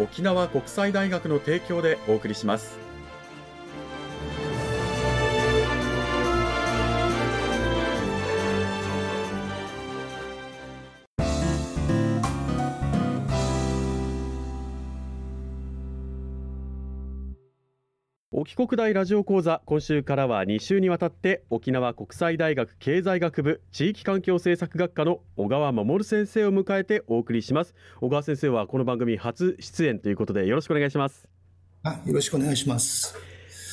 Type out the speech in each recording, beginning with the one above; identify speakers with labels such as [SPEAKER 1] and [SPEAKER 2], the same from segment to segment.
[SPEAKER 1] 沖縄国際大学の提供でお送りします。沖国大ラジオ講座今週からは2週にわたって沖縄国際大学経済学部地域環境政策学科の小川守先生を迎えてお送りします。小川先生はこの番組初出演ということでよろしくお願いします。
[SPEAKER 2] あよろしくお願いします。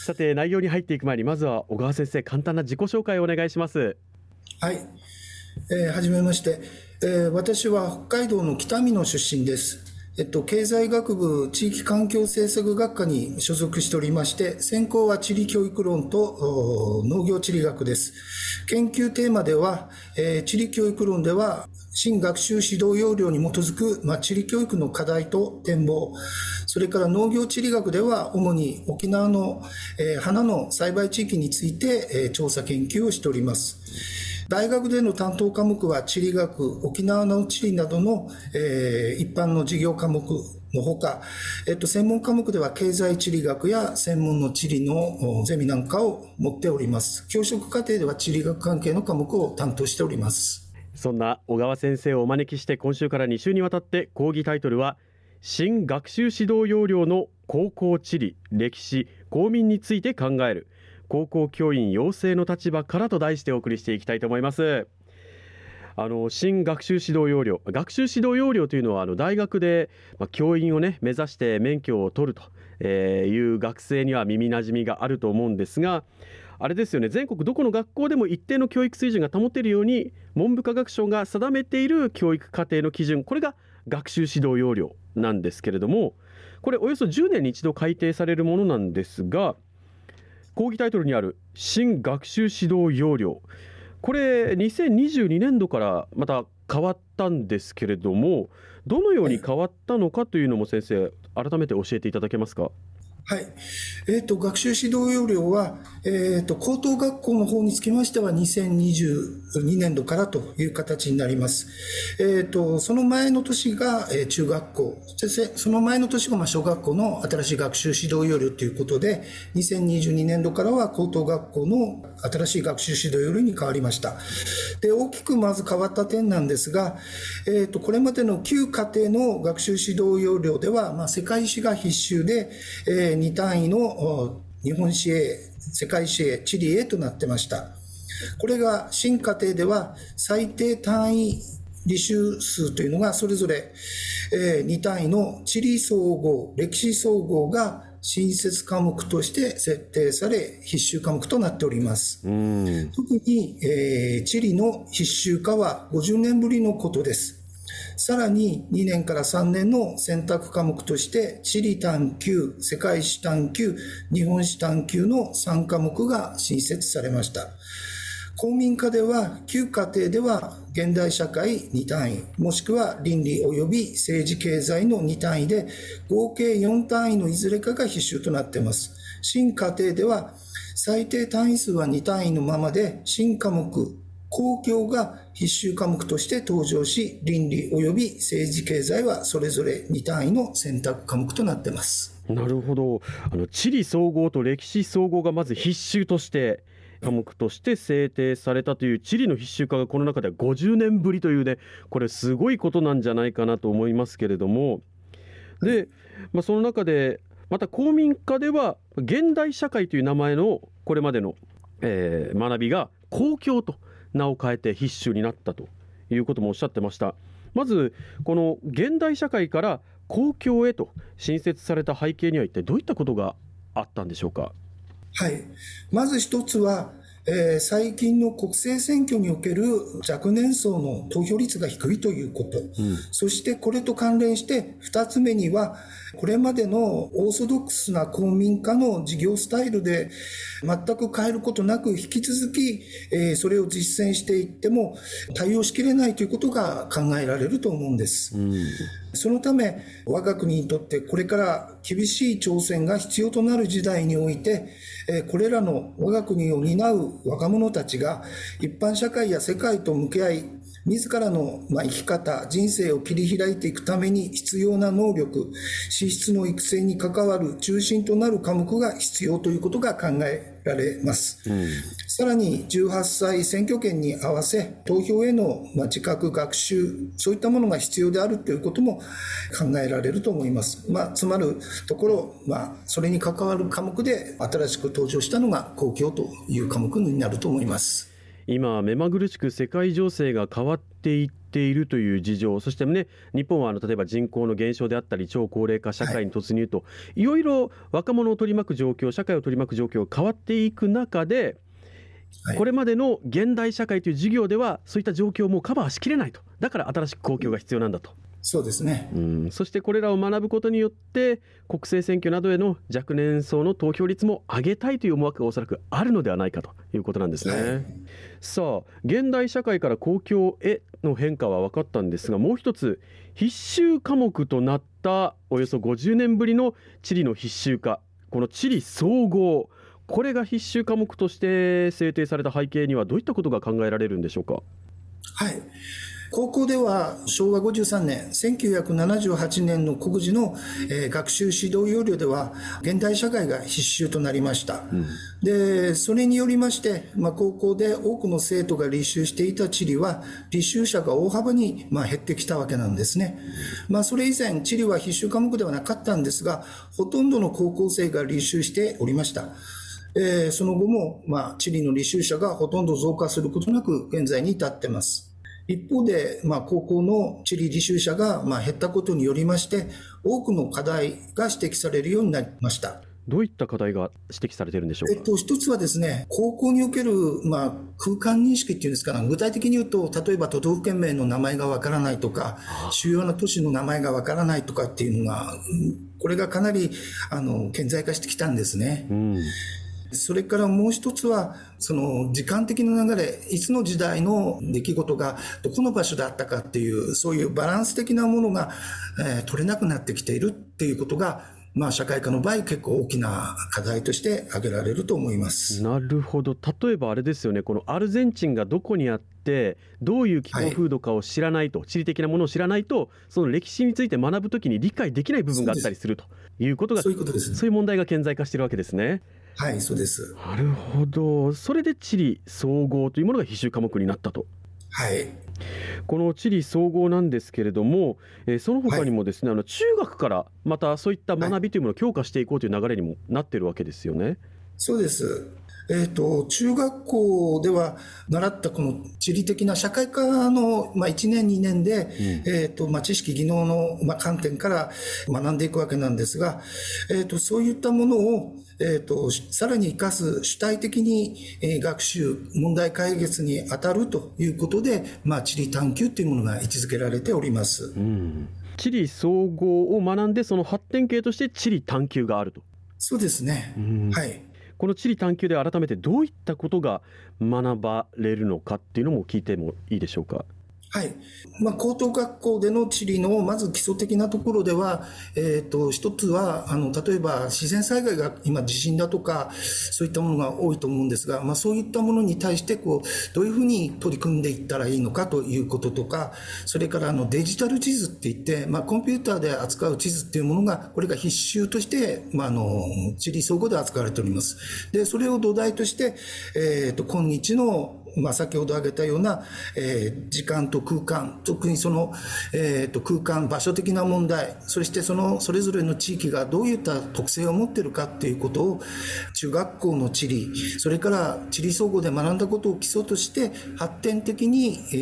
[SPEAKER 1] さて内容に入っていく前にまずは小川先生簡単な自己紹介をお願いします。
[SPEAKER 2] はい、えー、はじめまして、えー、私は北海道の北見の出身ですえっと、経済学部地域環境政策学科に所属しておりまして、専攻は地理教育論と農業地理学です。研究テーマでは、えー、地理教育論では、新学習指導要領に基づく、まあ、地理教育の課題と展望、それから農業地理学では、主に沖縄の、えー、花の栽培地域について、えー、調査研究をしております。大学での担当科目は地理学、沖縄の地理などの、えー、一般の授業科目のほか、えっと、専門科目では経済地理学や専門の地理のゼミなんかを持っております。教職課程では地理学関係の科目を担当しております。
[SPEAKER 1] そんな小川先生をお招きして今週から2週にわたって講義タイトルは新学習指導要領の高校地理、歴史、公民について考える高校教員養成の立場からと題してお送りしていきたいと思います。あの新学習指導要領学習指導要領というのはあの大学で、ま、教員をね目指して免許を取るという学生には耳なじみがあると思うんですがあれですよね全国どこの学校でも一定の教育水準が保てるように文部科学省が定めている教育課程の基準これが学習指導要領なんですけれどもこれおよそ10年に一度改定されるものなんですが講義タイトルにある新学習指導要領。これ2022年度からまた変わったんですけれどもどのように変わったのかというのも先生改めて教えていただけますか？
[SPEAKER 2] はい。えっ、ー、と、学習指導要領は、えっ、ー、と、高等学校の方につきましては2022年度からという形になります。えっ、ー、と、その前の年が、え中学校、その前の年がまあ小学校の新しい学習指導要領ということで、2022年度からは高等学校の新しい学習指導要領に変わりました。で、大きくまず変わった点なんですが、えっ、と、これまでの旧家庭の学習指導要領では、まあ、世界史が必修で、えー2単位の日本史 A、世界史 A、地理 A となってました。これが新課程では最低単位履修数というのがそれぞれ2単位の地理総合、歴史総合が新設科目として設定され必修科目となっております。特に、えー、地理の必修化は50年ぶりのことです。さらに2年から3年の選択科目として地理探究、世界史探究、日本史探究の3科目が新設されました。公民科では旧課程では現代社会2単位、もしくは倫理及び政治経済の2単位で合計4単位のいずれかが必修となっています。新課程では最低単位数は2単位のままで新科目公共が必修科目として登場し、倫理及び政治経済はそれぞれ2単位の選択科目となってます。
[SPEAKER 1] なるほど。あの地理総合と歴史総合がまず必修として科目として制定されたという地理の必修化がこの中では50年ぶりというね、これすごいことなんじゃないかなと思いますけれども、で、まあ、その中でまた公民科では現代社会という名前のこれまでの、えー、学びが公共と名を変えて必修になったということもおっしゃってました。まずこの現代社会から公共へと新設された背景には一体どういったことがあったんでしょうか？
[SPEAKER 2] はい。まず一つはえー、最近の国政選挙における若年層の投票率が低いということ、うん、そしてこれと関連して2つ目にはこれまでのオーソドックスな公民化の事業スタイルで全く変えることなく引き続き、えー、それを実践していっても対応しきれないということが考えられると思うんです。うん。そのため、我が国にとってこれから厳しい挑戦が必要となる時代において、これらの我が国を担う若者たちが一般社会や世界と向き合い、自らの生き方、人生を切り開いていくために必要な能力、資質の育成に関わる中心となる科目が必要ということが考えられます。うん、さらに18歳選挙権に合わせ投票への自覚学習、そういったものが必要であるということも考えられると思います。まあ、つまるところ、まあ、それに関わる科目で新しく登場したのが公共という科目になると思います。
[SPEAKER 1] 今、目まぐるしく世界情勢が変わっていっているという事情、そしてね、日本はあの例えば人口の減少であったり、超高齢化社会に突入と、はい、いろいろ若者を取り巻く状況、社会を取り巻く状況が変わっていく中で、はい、これまでの現代社会という授業では、そういった状況もカバーしきれないと、だから新しく公共が必要なんだと。
[SPEAKER 2] そうですね、
[SPEAKER 1] うん、そしてこれらを学ぶことによって国政選挙などへの若年層の投票率も上げたいという思惑がおそらくあるのではないかということなんですね。はい、さあ現代社会から公共への変化は分かったんですがもう一つ必修科目となったおよそ50年ぶりの地理の必修化この地理総合。これが必修科目として制定された背景にはどういったことが考えられるんでしょうか？
[SPEAKER 2] はい高校では昭和53年、1978年の国事の、えー、学習指導要領では現代社会が必修となりました。うん、で、それによりまして、まあ、高校で多くの生徒が履修していた地理は履修者が大幅に、まあ、減ってきたわけなんですね。まあ、それ以前、地理は必修科目ではなかったんですが、ほとんどの高校生が履修しておりました。えー、その後も、まあ、地理の履修者がほとんど増加することなく現在に至ってます。一方で、まあ、高校の地理履修者が、まあ、減ったことによりまして、多くの課題が指摘されるようになりました。
[SPEAKER 1] どういった課題が指摘されているんでしょう
[SPEAKER 2] か、えっと、一つはですね、高校における、まあ、空間認識っていうんですか、具体的に言うと、例えば都道府県名の名前がわからないとか、主要な都市の名前がわからないとかっていうのが、これがかなりあの顕在化してきたんですね。うんそれからもう一つは、その時間的な流れ、いつの時代の出来事がどこの場所であったかっていう、そういうバランス的なものが、えー、取れなくなってきているっていうことが、まあ、社会科の場合、結構大きな課題として挙げられると思います。
[SPEAKER 1] なるほど、例えばあれですよね、このアルゼンチンがどこにあって、どういう気候風土かを知らないと、はい、地理的なものを知らないと、その歴史について学ぶときに理解できない部分があったりするということが、
[SPEAKER 2] そういう
[SPEAKER 1] 問題が顕在化しているわけですね。
[SPEAKER 2] はい、そうです。
[SPEAKER 1] なるほど。それで地理総合というものが必修科目になったと。
[SPEAKER 2] はい。
[SPEAKER 1] この地理総合なんですけれども、えー、その他にもですね、はい、あの中学からまたそういった学びというものを強化していこうという流れにもなっているわけですよね。
[SPEAKER 2] そうです。えっ、ー、と、中学校では習ったこの地理的な社会科の、まあ、1年、2年で、うん、えっ、ー、と、まあ、知識、技能の、まあ、観点から学んでいくわけなんですが、えっ、ー、と、そういったものを、えっ、と、さらに活かす主体的に、え学習、問題解決に当たるということで、まあ、地理探求というものが位置づけられております。う
[SPEAKER 1] ん地理総合を学んで、その発展系として地理探求があると。
[SPEAKER 2] そうですね。はい。
[SPEAKER 1] この地理探究で改めてどういったことが学ばれるのかっていうのも聞いてもいいでしょうか？
[SPEAKER 2] はい。まあ、高等学校での地理の、まず基礎的なところでは、えっ、ー、と、一つは、あの、例えば自然災害が今地震だとか、そういったものが多いと思うんですが、まあ、そういったものに対して、こう、どういうふうに取り組んでいったらいいのかということとか、それからあの、デジタル地図って言って、まあ、コンピューターで扱う地図っていうものが、これが必修として、まあ、あの、地理総合で扱われております。で、それを土台として、えっ、ー、と、今日のまあ、先ほど挙げたような、えー、時間と空間、特にその、えーと、空間、場所的な問題、そしてそのそれぞれの地域がどういった特性を持っているかっていうことを、中学校の地理、それから地理総合で学んだことを基礎として、発展的に、え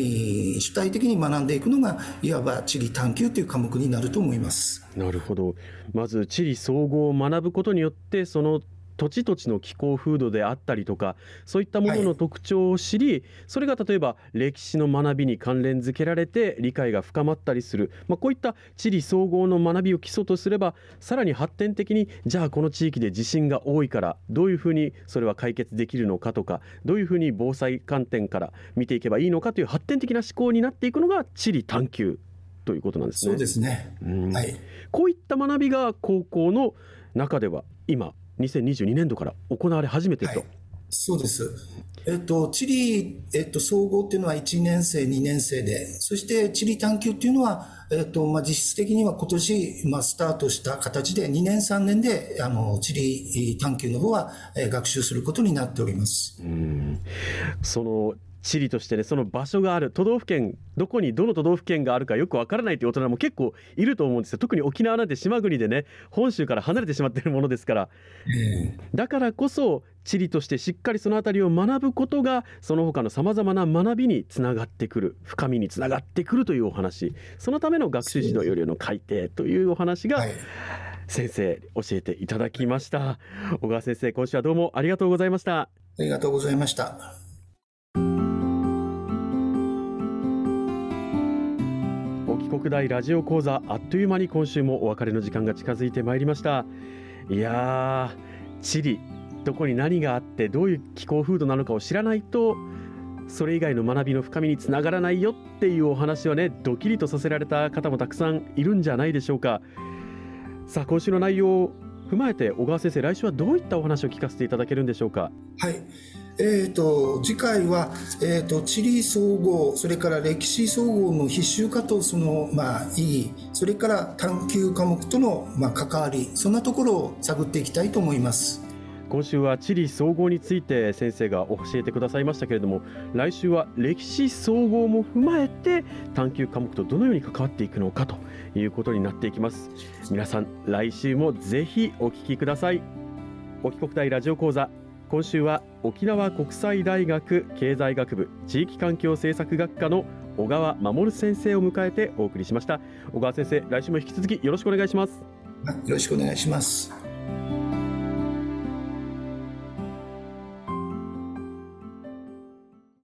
[SPEAKER 2] ー、主体的に学んでいくのが、いわば地理探究という科目になると思います。
[SPEAKER 1] なるほど。まず地理総合を学ぶことによって、その土地土地の気候風土であったりとかそういったものの特徴を知り、はい、それが例えば歴史の学びに関連づけられて理解が深まったりする、まあ、こういった地理総合の学びを基礎とすればさらに発展的にじゃあこの地域で地震が多いからどういうふうにそれは解決できるのかとかどういうふうに防災観点から見ていけばいいのかという発展的な思考になっていくのが地理探究ということなんですね。
[SPEAKER 2] そうですね、
[SPEAKER 1] うん、はい、こういった学びが高校の中では今2022年度から行われ始めていると、はい、
[SPEAKER 2] そうです。えっと、地理、えっと、総合っていうのは1年生、2年生で、そして地理探究っていうのは、えっと、まあ、実質的には今年、まあ、スタートした形で、2年、3年で、あの、地理探究の方は、え学習することになっております。
[SPEAKER 1] うんその地理としてねその場所がある都道府県どこにどの都道府県があるかよくわからないという大人も結構いると思うんですよ。特に沖縄なんて島国でね本州から離れてしまっているものですから、だからこそ地理としてしっかりその辺りを学ぶことがその他のさまざまな学びにつながってくる深みにつながってくるというお話。そのための学習指導要領の改定というお話が、はい。先生教えていただきました。小川先生今週はどうもありがとうございました。あ
[SPEAKER 2] りがとうございました
[SPEAKER 1] 国大ラジオ講座あっという間に今週もお別れの時間が近づいてまいりました。いやー地理どこに何があってどういう気候風土なのかを知らないとそれ以外の学びの深みにつながらないよっていうお話はねドキリとさせられた方もたくさんいるんじゃないでしょうか。さあ今週の内容を踏まえて小川先生来週はどういったお話を聞かせていただけるんでしょうか？
[SPEAKER 2] はい。えーと、次回は、えーと、地理総合それから歴史総合の必修化とその、まあ、意義それから探究科目との、まあ、関わりそんなところを探っていきたいと思います。
[SPEAKER 1] 今週は地理総合について先生が教えてくださいましたけれども来週は歴史総合も踏まえて探究科目とどのように関わっていくのかということになっていきます。皆さん来週もぜひお聞きください。沖国大ラジオ講座。今週は沖縄国際大学経済学部地域環境政策学科の小川守先生を迎えてお送りしました。小川先生来週も引き続きよろしくお願いします。
[SPEAKER 2] よろしくお願いします。